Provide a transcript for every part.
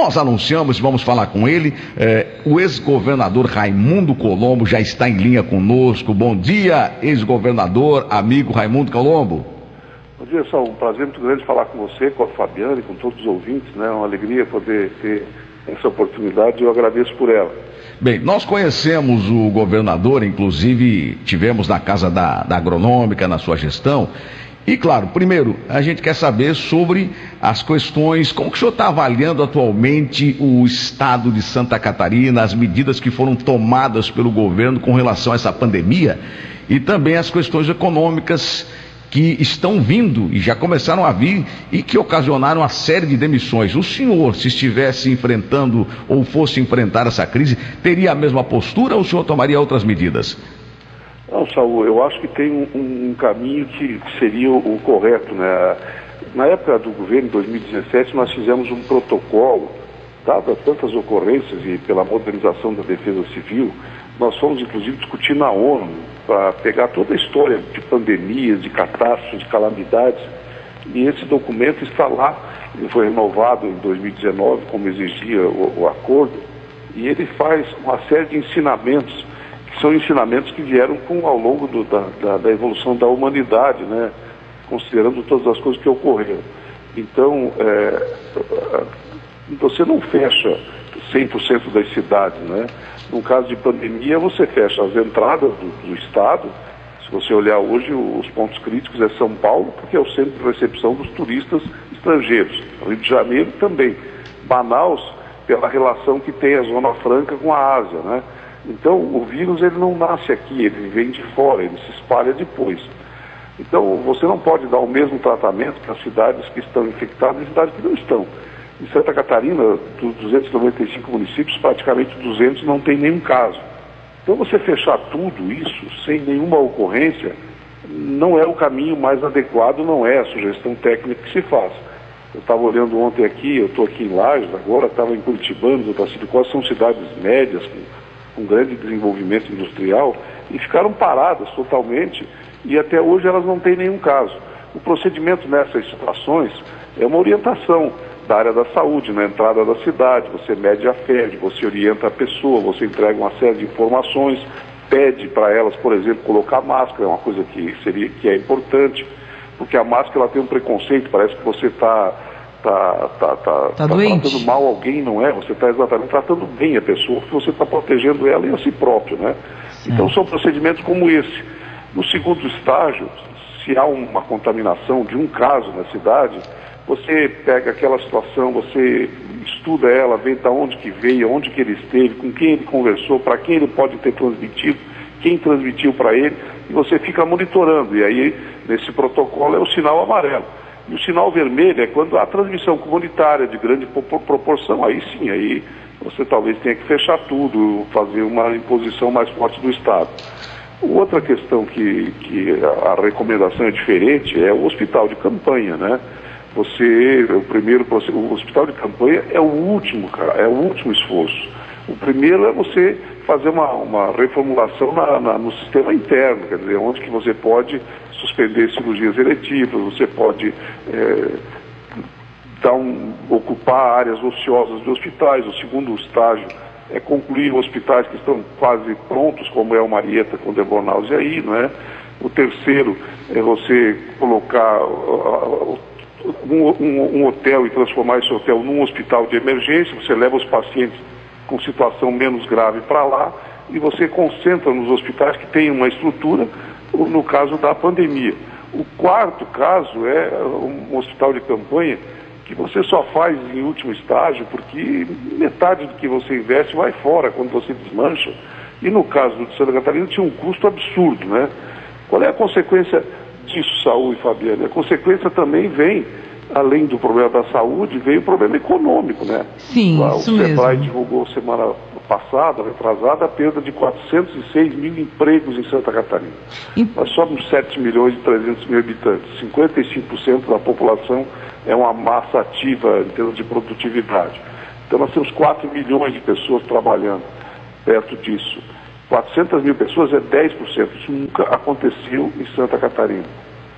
Nós anunciamos, vamos falar com ele. É, o ex-governador Raimundo Colombo já está em linha conosco. Bom dia, ex-governador, amigo Raimundo Colombo. Bom dia, Saul. Um prazer muito grande falar com você, com a Fabiana e com todos os ouvintes. Né? É uma alegria poder ter essa oportunidade e eu agradeço por ela. Bem, nós conhecemos o governador, inclusive tivemos na casa da, da agronômica, na sua gestão. E claro, primeiro, a gente quer saber sobre as questões, como que o senhor está avaliando atualmente o estado de Santa Catarina, as medidas que foram tomadas pelo governo com relação a essa pandemia e também as questões econômicas que estão vindo e já começaram a vir e que ocasionaram uma série de demissões. O senhor, se estivesse enfrentando ou fosse enfrentar essa crise, teria a mesma postura ou o senhor tomaria outras medidas? Não, Saul, eu acho que tem um, um caminho que seria o, o, correto. Né? Na época do governo, em 2017, nós fizemos um protocolo, dadas tantas ocorrências e pela modernização da defesa civil, nós fomos inclusive discutir na ONU para pegar toda a história de pandemias, de catástrofes, de calamidades, e esse documento está lá, ele foi renovado em 2019, como exigia o, o acordo, e ele faz uma série de ensinamentos são ensinamentos que vieram com, ao longo do, da, da, da, evolução da humanidade, né? considerando todas as coisas que ocorreram. Então, é, você não fecha 100% das cidades. Né? No caso de pandemia, você fecha as entradas do, do Estado. Se você olhar hoje, os pontos críticos é São Paulo, porque é o centro de recepção dos turistas estrangeiros. Rio de Janeiro também. Manaus, pela relação que tem a Zona Franca com a Ásia. Né? Então, o vírus ele não nasce aqui, ele vem de fora, ele se espalha depois. Então, você não pode dar o mesmo tratamento para cidades que estão infectadas e cidades que não estão. Em Santa Catarina, dos 295 municípios, praticamente 200 não tem nenhum caso. Então, você fechar tudo isso sem nenhuma ocorrência não é o caminho mais adequado, não é a sugestão técnica que se faz. Eu estava olhando ontem aqui, eu estou aqui em Lages agora, estava em Curitibano, no Pacífico Costa, são cidades médias, com com grande desenvolvimento industrial e ficaram paradas totalmente e até hoje elas não têm nenhum caso. O procedimento nessas situações é uma orientação da área da saúde, na entrada da cidade, você mede a febre, você orienta a pessoa, você entrega uma série de informações, pede para elas, por exemplo, colocar máscara, é uma coisa que, seria, que é importante, porque a máscara ela tem um preconceito, parece que você está está tá, tá, tá, tá tratando mal alguém, não é? Você está exatamente tratando bem a pessoa, porque você está protegendo ela e a si próprio, né? Sim. Então são procedimentos como esse. No segundo estágio, se há uma contaminação de um caso na cidade, você pega aquela situação, você estuda ela, vê de onde que veio, onde que ele esteve, com quem ele conversou, para quem ele pode ter transmitido, quem transmitiu para ele, e você fica monitorando. E aí, nesse protocolo, é o sinal amarelo. E o sinal vermelho é quando há transmissão comunitária de grande proporção, aí sim, aí você talvez tenha que fechar tudo, fazer uma imposição mais forte do Estado. Outra questão que, que a recomendação é diferente é o hospital de campanha, né? Você, o primeiro, o hospital de campanha é o último, cara, é o último esforço. O primeiro é você fazer uma, uma reformulação na, na, no sistema interno, quer dizer, onde que você pode suspender cirurgias eletivas, você pode é, dar um, ocupar áreas ociosas de hospitais. O segundo estágio é concluir hospitais que estão quase prontos, como é o Marieta com Debornause aí, não é? O terceiro é você colocar uh, um, um, um, hotel e transformar esse hotel num hospital de emergência, você leva os pacientes com situação menos grave para lá e você concentra nos hospitais que têm uma estrutura no caso da pandemia. O quarto caso é um hospital de campanha que você só faz em último estágio porque metade do que você investe vai fora quando você desmancha. E no caso do de Santa Catarina tinha um custo absurdo, né? Qual é a consequência disso, Saúl e Fabiana? A consequência também vem, além do problema da saúde, veio o problema econômico, né? Sim, o isso Sebrae mesmo. divulgou semana passada, retrasada, a perda de 406 mil empregos em Santa Catarina. E... Nós somos 7 milhões e 300 mil habitantes. 55% da população é uma massa ativa em termos de produtividade. Então nós temos 4 milhões de pessoas trabalhando perto disso. 400 mil pessoas é 10%. Isso nunca aconteceu em Santa Catarina.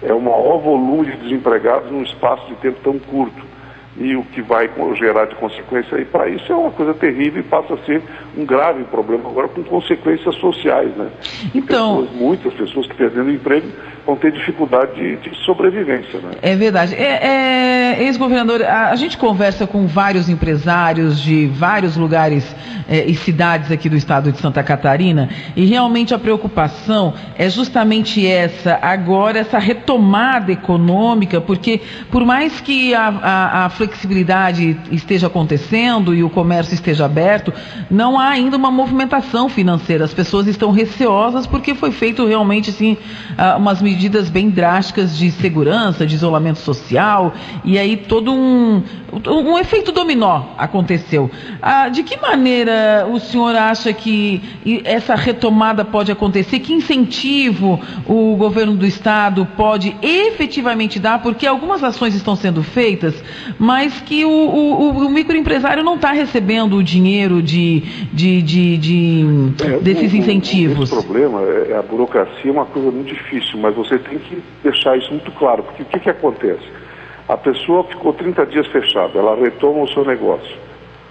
É o maior volume de desempregados num espaço de tempo tão curto. E o que vai gerar de consequência aí para isso é uma coisa terrível e passa a ser um grave problema agora com consequências sociais, né? Então, pessoas, muitas pessoas que perdendo emprego vão ter dificuldade de, de sobrevivência, né? É verdade. É, é, Ex-governador, a, a, gente conversa com vários empresários de vários lugares é, e cidades aqui do estado de Santa Catarina e realmente a preocupação é justamente essa, agora essa retomada econômica, porque por mais que a, a, a flexibilidade esteja acontecendo e o comércio esteja aberto, não há ainda uma movimentação financeira. As pessoas estão receosas porque foi feito realmente assim, ah, umas medidas bem drásticas de segurança, de isolamento social, e aí todo um, um efeito dominó aconteceu. Ah, de que maneira o senhor acha que essa retomada pode acontecer? Que incentivo o governo do estado pode efetivamente dar? Porque algumas ações estão sendo feitas, mas mas que o, o, o microempresário não está recebendo o dinheiro de, de, de, de é, desses incentivos. O, problema é, é a burocracia é uma coisa muito difícil, mas você tem que deixar isso muito claro, porque o que, que acontece? A pessoa ficou 30 dias fechada, ela retoma o seu negócio,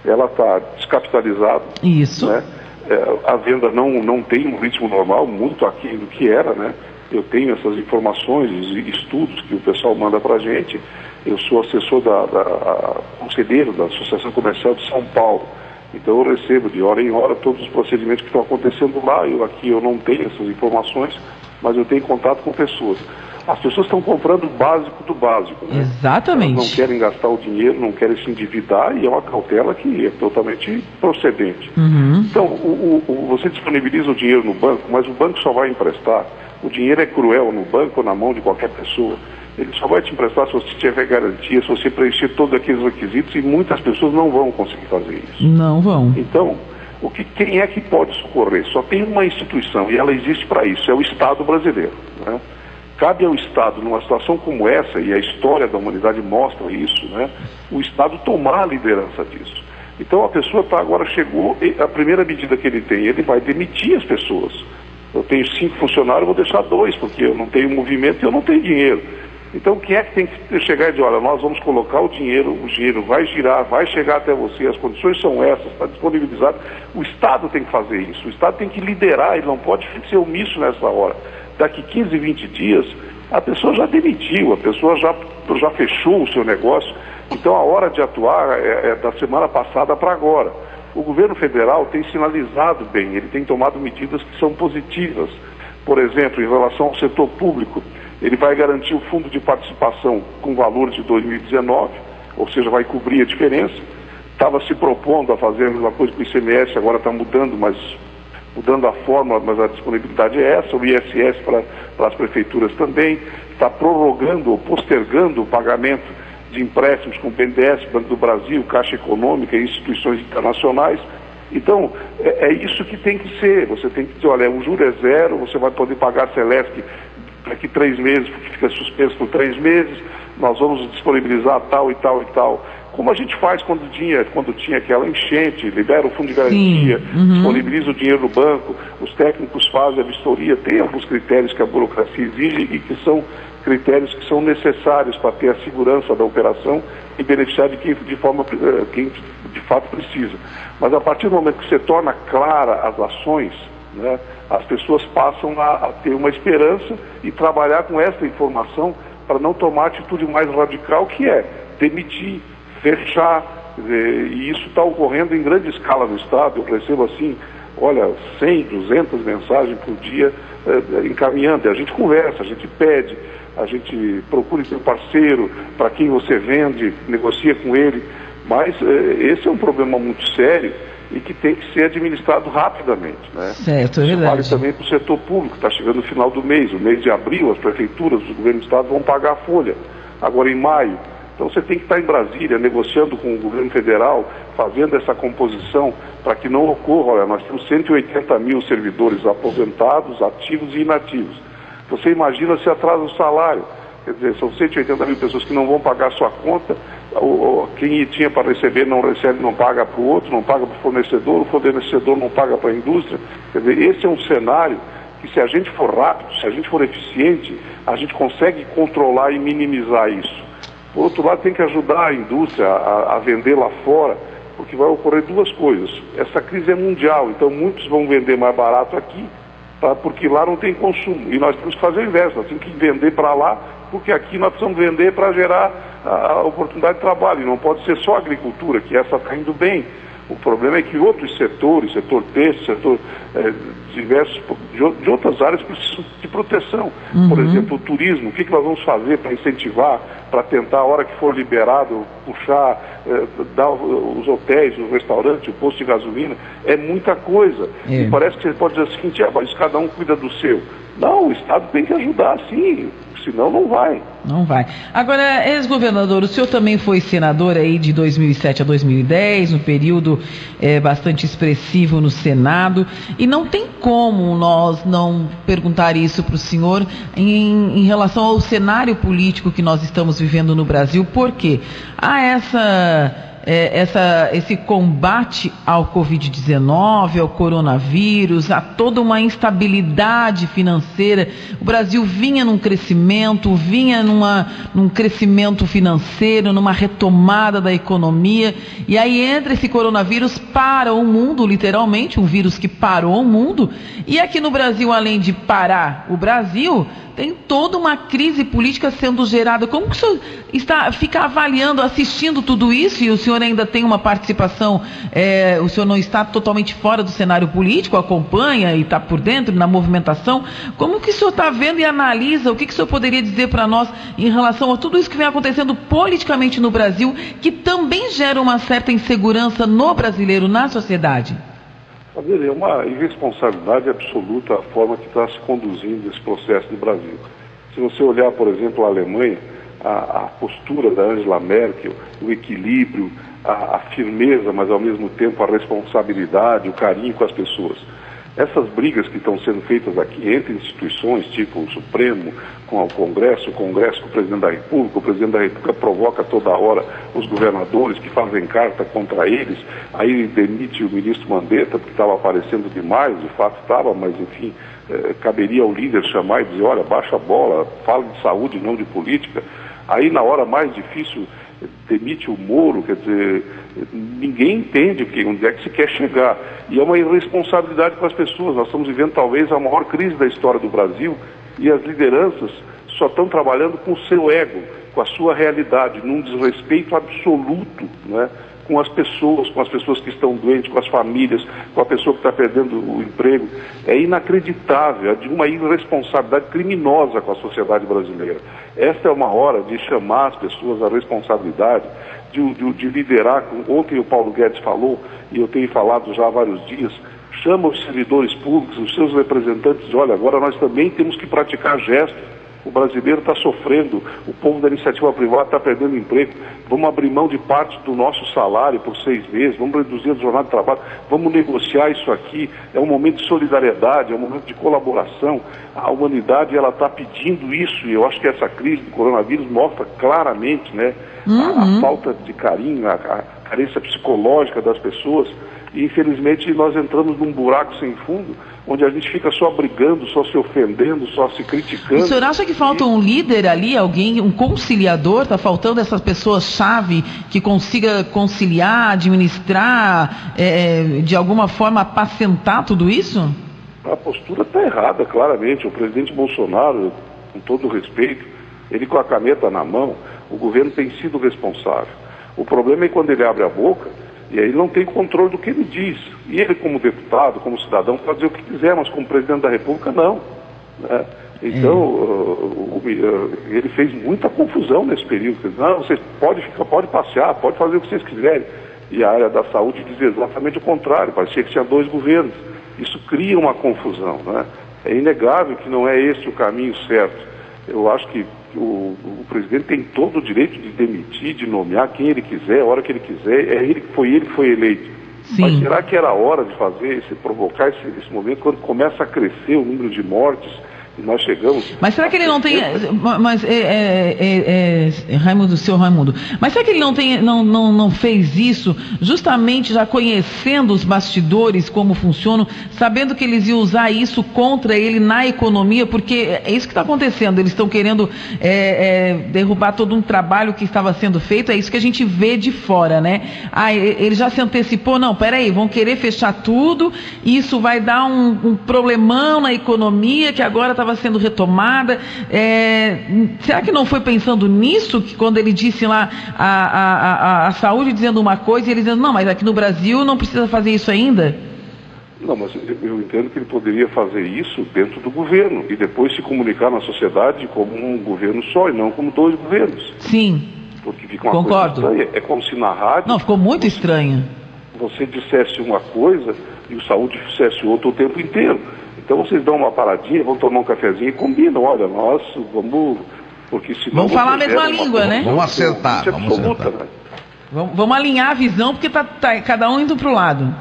ela está descapitalizada. Isso. Né? É, a venda não, não tem um ritmo normal, muito aquém do que era, né? Eu tenho essas informações estudos que o pessoal manda para a gente. Eu sou assessor da, da conselheiro da Associação Comercial de São Paulo. Então eu recebo de hora em hora todos os procedimentos que estão acontecendo lá. Eu aqui eu não tenho essas informações, mas eu tenho contato com pessoas. As pessoas estão comprando o básico do básico. Né? Exatamente. Elas não querem gastar o dinheiro, não querem se endividar e é uma cautela que é totalmente procedente. Uhum. Então, o, o, você disponibiliza o dinheiro no banco, mas o banco só vai emprestar o dinheiro é cruel no banco ou na mão de qualquer pessoa. Ele só vai te emprestar se você tiver garantia, se você preencher todos aqueles requisitos e muitas pessoas não vão conseguir fazer isso. Não vão. Então, o que, quem é que pode socorrer? Só tem uma instituição e ela existe para isso, é o Estado brasileiro. Né? Cabe ao Estado, numa situação como essa, e a história da humanidade mostra isso, né? o Estado tomar a liderança disso. Então a pessoa tá, agora chegou, a primeira medida que ele tem, ele vai demitir as pessoas eu tenho cinco funcionários, vou deixar dois, porque eu não tenho movimento e eu não tenho dinheiro. Então, quem é que tem que chegar e dizer, olha, nós vamos colocar o dinheiro, o dinheiro vai girar, vai chegar até você, as condições são essas, está disponibilizado. O Estado tem que fazer isso, o Estado tem que liderar, ele não pode ser omisso nessa hora. Daqui 15, 20 dias, a pessoa já demitiu, a pessoa já, já fechou o seu negócio. Então, a hora de atuar é, é da semana passada para agora o governo federal tem sinalizado bem, ele tem tomado medidas que são positivas. Por exemplo, em relação ao setor público, ele vai garantir o fundo de participação com valor de 2019, ou seja, vai cobrir a diferença. Estava se propondo a fazer a mesma coisa com o ICMS, agora está mudando, mas mudando a fórmula, mas a disponibilidade é essa, o ISS para, as prefeituras também, está prorrogando ou postergando o pagamento de empréstimos com o BNDES, Banco do Brasil, Caixa Econômica e instituições internacionais. Então, é, é, isso que tem que ser. Você tem que dizer, olha, o juro é zero, você vai poder pagar Celeste daqui três meses, porque fica suspenso por três meses, nós vamos disponibilizar tal e tal e tal. Como a gente faz quando tinha, quando tinha aquela enchente, libera o fundo de garantia, uhum. disponibiliza o dinheiro no banco, os técnicos fazem a vistoria, tem alguns critérios que a burocracia exige e que são critérios que são necessários para ter a segurança da operação e beneficiar de quem de forma eh, quem de fato precisa. Mas a partir do momento que você torna clara as ações, né, as pessoas passam a, a ter uma esperança e trabalhar com essa informação para não tomar atitude mais radical que é demitir, fechar, e isso está ocorrendo em grande escala no Estado. Eu recebo assim, olha, 100, 200 mensagens por dia eh, encaminhando. E a gente conversa, a gente pede, a gente procura um parceiro para quem você vende, negocia com ele. Mas eh, esse é um problema muito sério e que tem que ser administrado rapidamente. Né? Certo, é verdade. Vale também para o setor público, está chegando o final do mês, o mês de abril, as prefeituras, os governos do Estado vão pagar a folha. Agora em maio. Então você tem que estar em Brasília, negociando com o governo federal, fazendo essa composição para que não ocorra. Olha, nós temos 180 mil servidores aposentados, ativos e inativos. Você imagina se atrasa o salário. Quer dizer, são 180 mil pessoas que não vão pagar sua conta, quem tinha para receber não recebe, não paga para o outro, não paga para o fornecedor, o fornecedor não paga para a indústria. Quer dizer, esse é um cenário que se a gente for rápido, se a gente for eficiente, a gente consegue controlar e minimizar isso. Por outro lado, tem que ajudar a indústria a, a vender lá fora, porque vai ocorrer duas coisas. Essa crise é mundial, então muitos vão vender mais barato aqui, tá? porque lá não tem consumo. E nós temos que fazer o inverso, nós temos que vender para lá, porque aqui nós precisamos vender para gerar a, a oportunidade de trabalho. E não pode ser só a agricultura, que essa está indo bem. O problema é que outros setores, setor têxtil, setor é, diversos, de, outras áreas precisam de proteção. Uhum. Por exemplo, o turismo, o que, que nós vamos fazer para incentivar, para tentar, a hora que for liberado, puxar, é, dar os hotéis, os restaurantes, o posto de gasolina, é muita coisa. É. E parece que você pode dizer o seguinte, ah, mas cada um cuida do seu. Não, o Estado tem que ajudar, sim senão não vai. Não vai. Agora, ex-governador, o senhor também foi senador aí de 2007 a 2010, um período é, bastante expressivo no Senado, e não tem como nós não perguntar isso para o senhor em, em relação ao cenário político que nós estamos vivendo no Brasil, porque há essa é, essa, esse combate ao Covid-19, ao coronavírus, a toda uma instabilidade financeira. O Brasil vinha num crescimento, vinha numa, num crescimento financeiro, numa retomada da economia, e aí entra esse coronavírus, para o mundo, literalmente, um vírus que parou o mundo, e aqui no Brasil, além de parar o Brasil, tem toda uma crise política sendo gerada. Como que o senhor está, fica avaliando, assistindo tudo isso e o senhor ainda tem uma participação, é, o senhor não está totalmente fora do cenário político, acompanha e está por dentro na movimentação. Como que o senhor está vendo e analisa? O que, que o senhor poderia dizer para nós em relação a tudo isso que vem acontecendo politicamente no Brasil, que também gera uma certa insegurança no brasileiro, na sociedade? É uma irresponsabilidade absoluta a forma que está se conduzindo esse processo no Brasil. Se você olhar, por exemplo, a Alemanha, a, a postura da Angela Merkel, o equilíbrio, a, a firmeza, mas ao mesmo tempo a responsabilidade, o carinho com as pessoas. Essas brigas que estão sendo feitas aqui entre instituições, tipo o Supremo, com o Congresso, o Congresso com o Presidente da República, o Presidente da República provoca toda hora os governadores que fazem carta contra eles, aí demite o ministro Mandetta, porque estava aparecendo demais, de fato estava, mas enfim, eh, caberia ao líder chamar e dizer, olha, baixa a bola, fala de saúde, não de política. Aí na hora mais difícil demite o Moro, quer dizer, ninguém entende que, onde é que se quer chegar. E é uma irresponsabilidade com as pessoas. Nós estamos vivendo talvez a maior crise da história do Brasil e as lideranças só estão trabalhando com o seu ego, com a sua realidade, num desrespeito absoluto, né? Com as pessoas, com as pessoas que estão doentes, com as famílias, com a pessoa que está perdendo o emprego. É inacreditável, é de uma irresponsabilidade criminosa com a sociedade brasileira. Esta é uma hora de chamar as pessoas à responsabilidade, de, de, de liderar. Ontem o Paulo Guedes falou, e eu tenho falado já há vários dias, chama os servidores públicos, os seus representantes, olha, agora nós também temos que praticar gestos o brasileiro está sofrendo, o povo da iniciativa privada está perdendo emprego. Vamos abrir mão de parte do nosso salário por seis meses, vamos reduzir a jornada de trabalho, vamos negociar isso aqui. É um momento de solidariedade, é um momento de colaboração. A humanidade ela está pedindo isso e eu acho que essa crise do coronavírus mostra claramente né, uhum. a, a, uhum. falta de carinho, a, a carência psicológica das pessoas. E infelizmente nós entramos num buraco sem fundo onde a gente fica só brigando, só se ofendendo, só se criticando. O senhor acha que falta um líder ali, alguém, um conciliador? Está faltando essas pessoas-chave que consiga conciliar, administrar, é, de alguma forma apacentar tudo isso? A postura está errada, claramente. O presidente Bolsonaro, com todo o respeito, ele com a caneta na mão, o governo tem sido responsável. O problema é quando ele abre a boca e aí não tem controle do que ele diz. E ele, como deputado, como cidadão, pode dizer o que quiser, mas como presidente da República, não. Né? Então, uh, uh, ele fez muita confusão nesse período. Não, vocês podem ficar, pode passear, pode fazer o que vocês quiserem. E a área da saúde diz exatamente o contrário, parecia que tinha dois governos. Isso cria uma confusão. Né? É inegável que não é esse o caminho certo. Eu acho que o, o, presidente tem todo o direito de demitir, de nomear quem ele quiser, a hora que ele quiser. É ele, foi ele que foi eleito. Sim. Mas será que era hora de fazer esse, provocar esse, esse momento quando começa a crescer o número de mortes Nós chegamos. Mas será que ele não tem. Mas, é, é, é, é, Raimundo, seu Raimundo, mas será que ele não, tem, não, não, não fez isso justamente já conhecendo os bastidores, como funcionam, sabendo que eles iam usar isso contra ele na economia? Porque é isso que está acontecendo. Eles estão querendo é, é, derrubar todo um trabalho que estava sendo feito, é isso que a gente vê de fora, né? Ah, ele já se antecipou, não, peraí, vão querer fechar tudo, isso vai dar um, um problemão na economia que agora estava sendo retomada. É, será que não foi pensando nisso que quando ele disse lá a, a, a, a saúde dizendo uma coisa e ele dizendo, não, mas aqui no Brasil não precisa fazer isso ainda? Não, mas eu entendo que ele poderia fazer isso dentro do governo e depois se comunicar na sociedade como um governo só e não como dois governos. Sim. Porque fica uma Concordo. coisa estranha. É como se na rádio. Não, ficou muito estranho. Você dissesse uma coisa e o saúde dissesse outra o tempo inteiro. Então vocês dão uma paradinha, vão tomar um cafezinho e combinam. Olha, nós vamos. Porque senão vamos falar a mesma língua, né? Vamos acertar. Vamos, absoluta, acertar. Né? Vamos, vamos alinhar a visão, porque tá, tá cada um indo para o lado.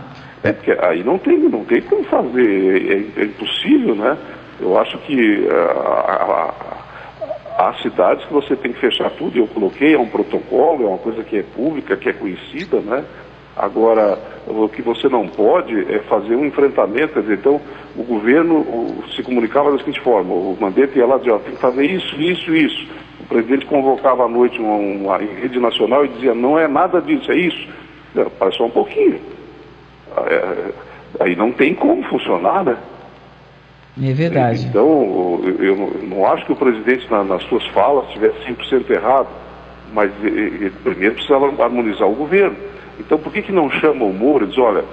É, porque aí não tem, não tem como fazer, é, é impossível, né? Eu acho que há cidades que você tem que fechar tudo, eu coloquei, é um protocolo, é uma coisa que é pública, que é conhecida, né? Agora, o que você não pode é fazer um enfrentamento, quer dizer, então o governo se comunicava da seguinte forma, o Mandetta ia lá e dizia, tem que fazer isso, isso, isso. O presidente convocava à noite uma, uma, rede nacional e dizia, não é nada disso, é isso. Parece só um pouquinho. É, aí não tem como funcionar, né? É verdade. Então, eu não acho que o presidente, nas suas falas, estivesse 100% errado, mas ele primeiro precisa harmonizar o governo. Então, por que, que não chama o Moro e diz, olha,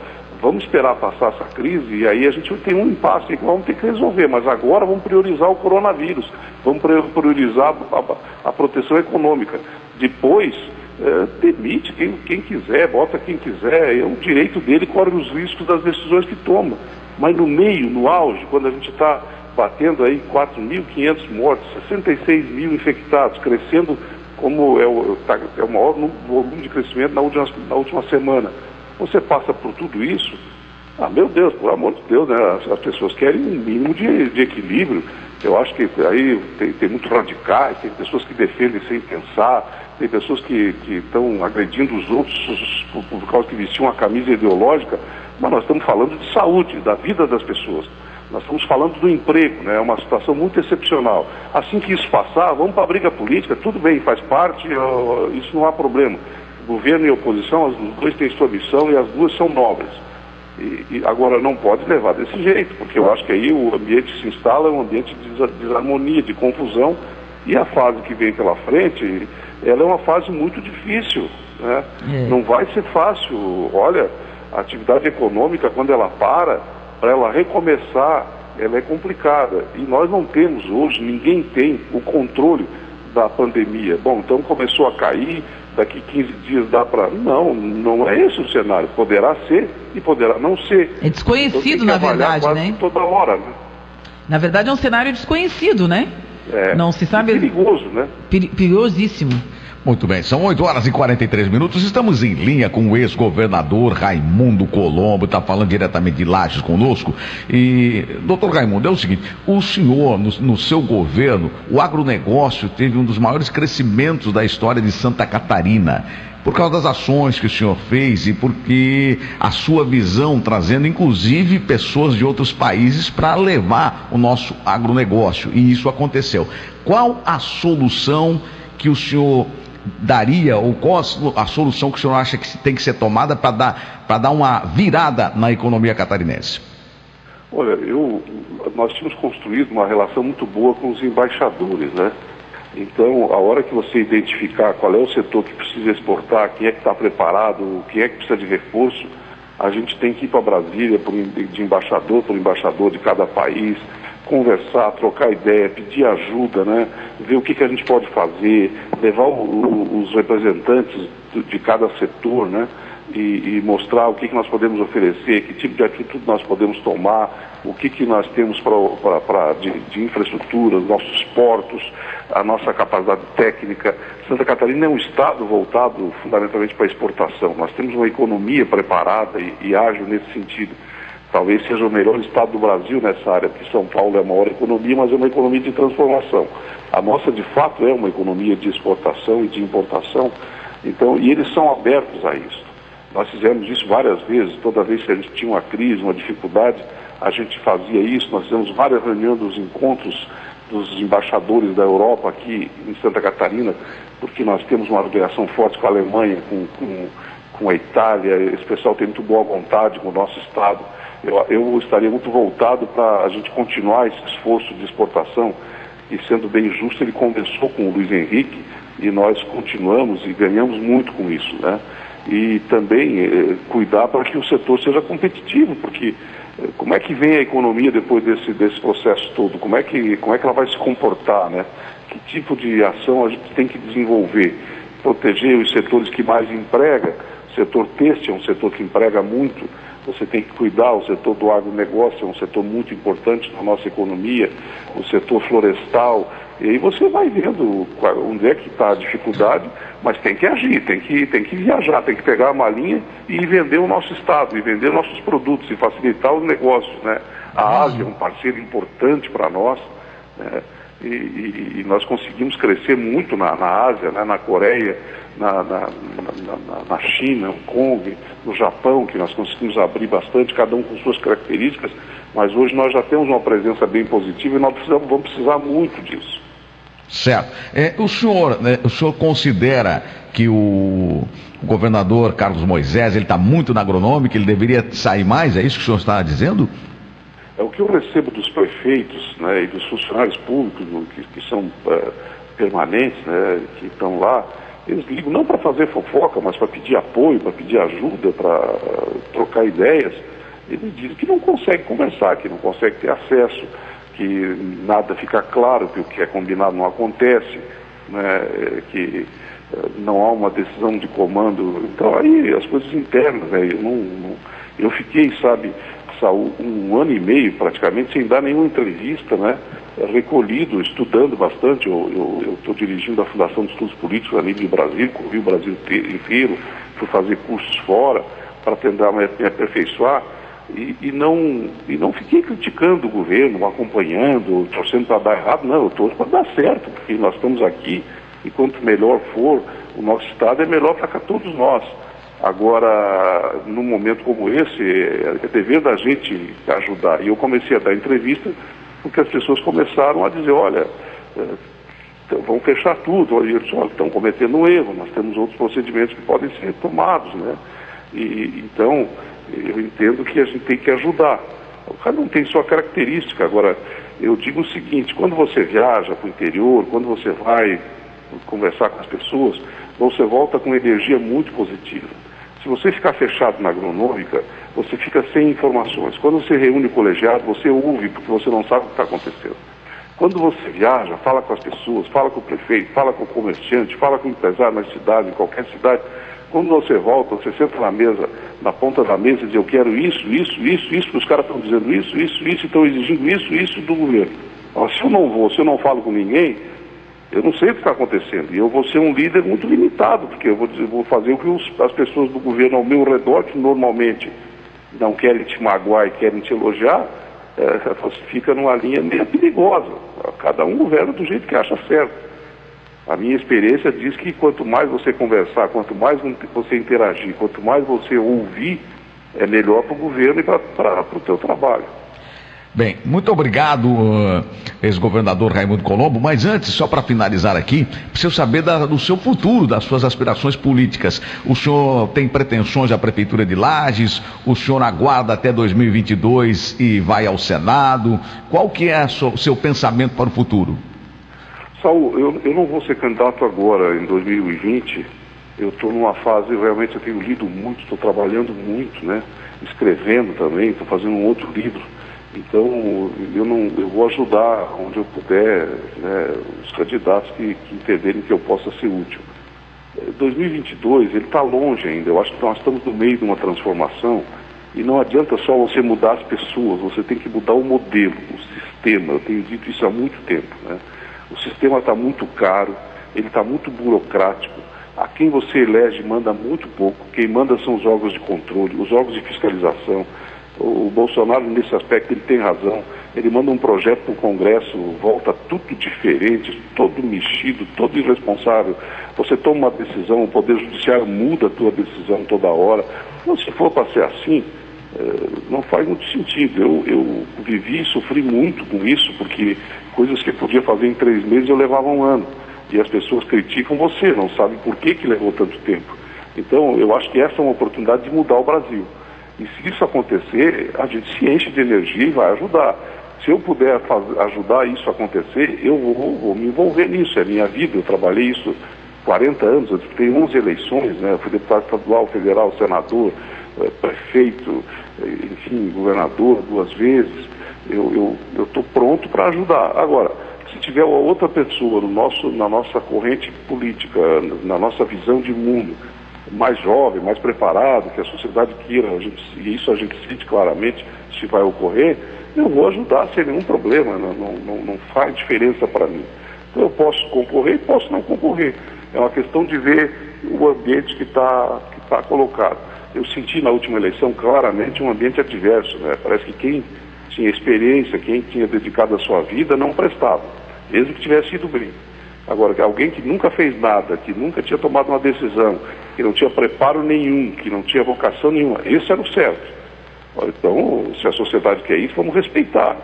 vamos esperar passar essa crise e aí a gente tem um impasse que vamos ter que resolver, mas agora vamos priorizar o coronavírus, vamos priorizar a, a proteção econômica. Depois, é, demite quem, quem quiser, bota quem quiser, é o direito dele, corre os riscos das decisões que toma. Mas no meio, no auge, quando a gente está batendo aí 4.500 mortes, 66 mil infectados, crescendo como é o, tá, é o maior volume de crescimento na última, na última semana. Você passa por tudo isso, ah, meu Deus, por amor de Deus, né? As, as pessoas querem um mínimo de, de, equilíbrio. Eu acho que aí tem, tem muito radicais, tem pessoas que defendem sem pensar, tem pessoas que estão agredindo os outros por, por causa que vestiam uma camisa ideológica, mas nós estamos falando de saúde, da vida das pessoas. Nós estamos falando do emprego, né? é uma situação muito excepcional. Assim que isso passar, vamos para a briga política, tudo bem, faz parte, isso não há problema. Governo e oposição, os dois têm sua missão e as duas são nobres. E, e, agora não pode levar desse jeito, porque eu acho que aí o ambiente se instala, é um ambiente de desarmonia, de confusão, e a fase que vem pela frente, ela é uma fase muito difícil. Né? É. Não vai ser fácil. Olha, a atividade econômica, quando ela para, para ela recomeçar, ela é complicada. E nós não temos hoje, ninguém tem o controle da pandemia. Bom, então começou a cair, daqui 15 dias dá para. Não, não é esse o cenário. Poderá ser e poderá não ser. É desconhecido, então, na verdade, né? Toda hora, né? Na verdade, é um cenário desconhecido, né? É, não se sabe. Perigoso, né? Perigosíssimo. Muito bem, são 8 horas e 43 minutos. Estamos em linha com o ex-governador Raimundo Colombo, está falando diretamente de Lages conosco. E, doutor Raimundo, é o seguinte: o senhor, no, no, seu governo, o agronegócio teve um dos maiores crescimentos da história de Santa Catarina. Por causa das ações que o senhor fez e porque a sua visão trazendo inclusive pessoas de outros países para levar o nosso agronegócio. E isso aconteceu. Qual a solução que o senhor daria, ou qual a solução que o senhor acha que tem que ser tomada para dar, dar uma virada na economia catarinense? Olha, eu, nós tínhamos construído uma relação muito boa com os embaixadores, né? Então, a hora que você identificar qual é o setor que precisa exportar, quem é que está preparado, quem é que precisa de reforço, a gente tem que ir para Brasília por, de embaixador por embaixador de cada país, conversar, trocar ideia, pedir ajuda, né? ver o que, que a gente pode fazer, levar o, o, os representantes de cada setor, né? E, e, mostrar o que, que nós podemos oferecer, que tipo de atitude nós podemos tomar, o que, que nós temos pra, de, de infraestrutura, os nossos portos, a nossa capacidade técnica. Santa Catarina é um estado voltado fundamentalmente para exportação. Nós temos uma economia preparada e, e ágil nesse sentido. Talvez seja o melhor estado do Brasil nessa área, porque São Paulo é a maior economia, mas é uma economia de transformação. A nossa, de fato, é uma economia de exportação e de importação, então, e eles são abertos a isso. Nós fizemos isso várias vezes, toda vez que a gente tinha uma crise, uma dificuldade, a gente fazia isso, nós fizemos várias reuniões dos encontros dos embaixadores da Europa aqui em Santa Catarina, porque nós temos uma ligação forte com a Alemanha, com, com, com a Itália, esse pessoal tem muito boa vontade com o nosso Estado. Eu, eu estaria muito voltado para a gente continuar esse esforço de exportação e, sendo bem justo, ele conversou com o Luiz Henrique e nós continuamos e ganhamos muito com isso, né? E também eh, cuidar para que o setor seja competitivo, porque eh, como é que vem a economia depois desse, desse processo todo? Como é, que, como é que ela vai se comportar, né? Que tipo de ação a gente tem que desenvolver? Proteger os setores que mais emprega, o setor têxtil é um setor que emprega muito, você tem que cuidar, o setor do agronegócio é um setor muito importante na nossa economia, o setor florestal, e aí você vai vendo onde é que está a dificuldade, mas tem que agir, tem que, tem que viajar, tem que pegar a malinha e vender o nosso Estado, e vender nossos produtos, e facilitar os negócios. Né? A Ásia é um parceiro importante para nós, né? E, e, e, nós conseguimos crescer muito na, na Ásia, né? na Coreia, na, na, na, na China, Hong Kong, no Japão, que nós conseguimos abrir bastante, cada um com suas características, mas hoje nós já temos uma presença bem positiva e nós precisamos, vamos precisar muito disso. Certo. É, o, senhor, né, o senhor considera que o, o governador Carlos Moisés ele está muito na agronômica, ele deveria sair mais? É isso que o senhor está dizendo? É o que eu recebo dos prefeitos né, e dos funcionários públicos que, que são uh, permanentes, né, que estão lá. Eles ligam não para fazer fofoca, mas para pedir apoio, para pedir ajuda, para uh, trocar ideias. Eles dizem que não conseguem conversar, que não conseguem ter acesso que nada fica claro, que o que é combinado não acontece, né, que eh, não há uma decisão de comando. Então aí as coisas internas, né, eu, não, não, eu fiquei, sabe, um ano e meio praticamente sem dar nenhuma entrevista, né, recolhido, estudando bastante. Eu estou dirigindo a Fundação de Estudos Políticos a nível do Brasil, corri o Brasil inteiro, fui fazer cursos fora para tentar me aperfeiçoar. E, e, não, e não fiquei criticando o governo, acompanhando, torcendo para dar errado, não, eu torço para dar certo, porque nós estamos aqui e quanto melhor for o nosso Estado, é melhor para todos nós. Agora, num momento como esse, é, dever da gente ajudar. E eu comecei a dar entrevista porque as pessoas começaram a dizer, olha, então, vão fechar tudo, olha, estão cometendo um erro, nós temos outros procedimentos que podem ser tomados, né? E, então, eu entendo que a gente tem que ajudar. Cada um tem sua característica. Agora, eu digo o seguinte, quando você viaja para o interior, quando você vai conversar com as pessoas, você volta com energia muito positiva. Se você ficar fechado na agronômica, você fica sem informações. Quando você reúne o colegiado, você ouve, porque você não sabe o que está acontecendo. Quando você viaja, fala com as pessoas, fala com o prefeito, fala com o comerciante, fala com o empresário na cidade, em qualquer cidade, quando você volta, você senta na mesa, na ponta da mesa e diz, eu quero isso, isso, isso, isso, os caras estão dizendo isso, isso, isso, estão exigindo isso, isso do governo. se eu não vou, se eu não falo com ninguém, eu não sei o que está acontecendo. E eu vou ser um líder muito limitado, porque eu vou, dizer, vou fazer o que os, as pessoas do governo ao meu redor, que normalmente não querem te magoar e querem te elogiar, é, fica numa linha meio perigosa. Cada um governa do jeito que acha certo. A minha experiência diz que quanto mais você conversar, quanto mais você interagir, quanto mais você ouvir, é melhor para o governo e para o teu trabalho. Bem, muito obrigado, uh, ex-governador Raimundo Colombo. Mas antes, só para finalizar aqui, preciso saber da, do seu futuro, das suas aspirações políticas. O senhor tem pretensões à Prefeitura de Lages? O senhor aguarda até 2022 e vai ao Senado? Qual que é o seu pensamento para o futuro? Saul, eu, eu não vou ser candidato agora, em 2020. Eu estou numa fase, realmente eu tenho lido muito, estou trabalhando muito, né? Escrevendo também, estou fazendo um outro livro. Então, eu, não, eu vou ajudar onde eu puder né, os candidatos que, que entenderem que eu possa ser útil. 2022, ele está longe ainda. Eu acho que nós estamos no meio de uma transformação e não adianta só você mudar as pessoas, você tem que mudar o modelo, o sistema. Eu tenho dito isso há muito tempo. Né? O sistema está muito caro, ele está muito burocrático. A quem você elege manda muito pouco. Quem manda são os órgãos de controle, os órgãos de fiscalização. O Bolsonaro, nesse aspecto, ele tem razão. Ele manda um projeto para o Congresso, volta tudo diferente, todo mexido, todo irresponsável. Você toma uma decisão, o Poder Judiciário muda a tua decisão toda hora. Então, se for para ser assim, eh, não faz muito sentido. Eu, eu vivi e sofri muito com isso, porque coisas que eu podia fazer em três meses eu levava um ano. E as pessoas criticam você, não sabem por que, que levou tanto tempo. Então, eu acho que essa é uma oportunidade de mudar o Brasil. E se isso acontecer, a gente se enche de energia e vai ajudar. Se eu puder fazer, ajudar isso a acontecer, eu vou, vou, me envolver nisso. É minha vida. Eu trabalhei isso 40 anos. Eu disputei 11 eleições. Né? Eu fui deputado estadual, federal, senador, eh, prefeito, eh, enfim, governador duas vezes. Eu estou pronto para ajudar. Agora, se tiver outra pessoa no nosso, na nossa corrente política, na nossa visão de mundo, mais jovem, mais preparado, que a sociedade queira, a gente, e isso a gente sente claramente se vai ocorrer, eu vou ajudar sem nenhum problema, não, não, não faz diferença para mim. Então eu posso concorrer e posso não concorrer. É uma questão de ver o ambiente que está que tá colocado. Eu senti na última eleição claramente um ambiente adverso. Né? Parece que quem tinha experiência, quem tinha dedicado a sua vida, não prestava, mesmo que tivesse ido bem. Agora, alguém que nunca fez nada, que nunca tinha tomado uma decisão, que não tinha preparo nenhum, que não tinha vocação nenhuma, esse era o certo. Então, se a sociedade quer isso, vamos respeitar.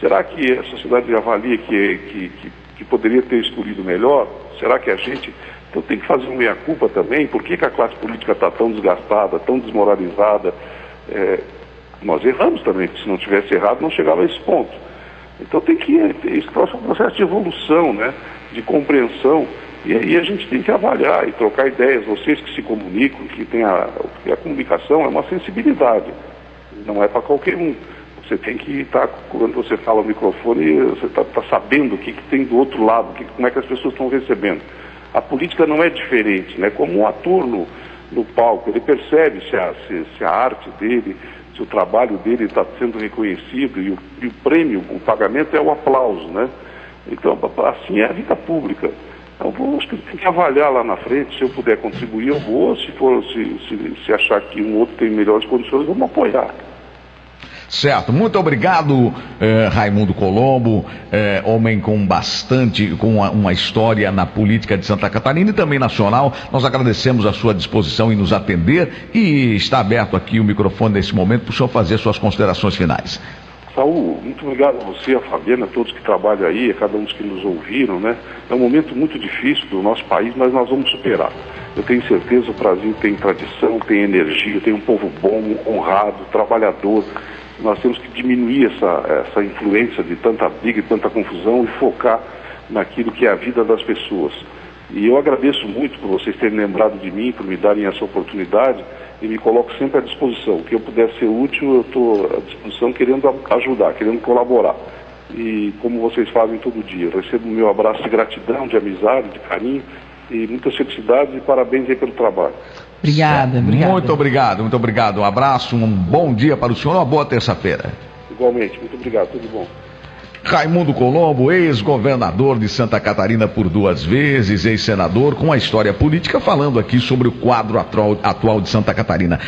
Será que a sociedade avalia que, que, que, que poderia ter escolhido melhor? Será que a gente. Então tem que fazer uma meia-culpa também. Por que, que, a classe política está tão desgastada, tão desmoralizada? É, nós erramos também, se não tivesse errado, não chegava a esse ponto. Então tem que. Isso é um processo de evolução, né? de compreensão. E aí a gente tem que avaliar e trocar ideias. Vocês que se comunicam, que tem a, a comunicação é uma sensibilidade, não é para qualquer um. Você tem que estar, tá, quando você fala o microfone, você está tá sabendo o que, que, tem do outro lado, que, como é que as pessoas estão recebendo. A política não é diferente, né? Como um ator no, no palco, ele percebe se a, se, se a arte dele, se o trabalho dele está sendo reconhecido e o, e o prêmio, o pagamento é o aplauso, né? Então, assim é a vida pública. Então, que tem que avaliar lá na frente, se eu puder contribuir, eu vou, se, for, se, se, se achar que um outro tem melhores condições, vamos apoiar. Certo, muito obrigado, eh, Raimundo Colombo, eh, homem com bastante, com uma, uma, história na política de Santa Catarina e também nacional. Nós agradecemos a sua disposição em nos atender e está aberto aqui o microfone nesse momento para o senhor fazer suas considerações finais. Saúl, muito obrigado a você, a Fabiana, a todos que trabalham aí, a cada um dos que nos ouviram, né? É um momento muito difícil do nosso país, mas nós vamos superar. Eu tenho certeza o Brasil tem tradição, tem energia, tem um povo bom, honrado, trabalhador. Nós temos que diminuir essa, essa influência de tanta briga e tanta confusão e focar naquilo que é a vida das pessoas. E eu agradeço muito por vocês terem lembrado de mim, por me darem essa oportunidade e me coloco sempre à disposição. O que eu puder ser útil, eu estou à disposição querendo ajudar, querendo colaborar. E como vocês fazem todo dia, recebo o meu abraço de gratidão, de amizade, de carinho e muitas felicidades e parabéns aí pelo trabalho. Obrigada, obrigada. Muito obrigado, muito obrigado. Um abraço, um bom dia para o senhor, uma boa terça-feira. Igualmente, muito obrigado, tudo bom. Raimundo Colombo, ex-governador de Santa Catarina por duas vezes, ex-senador, com a história política, falando aqui sobre o quadro atual de Santa Catarina.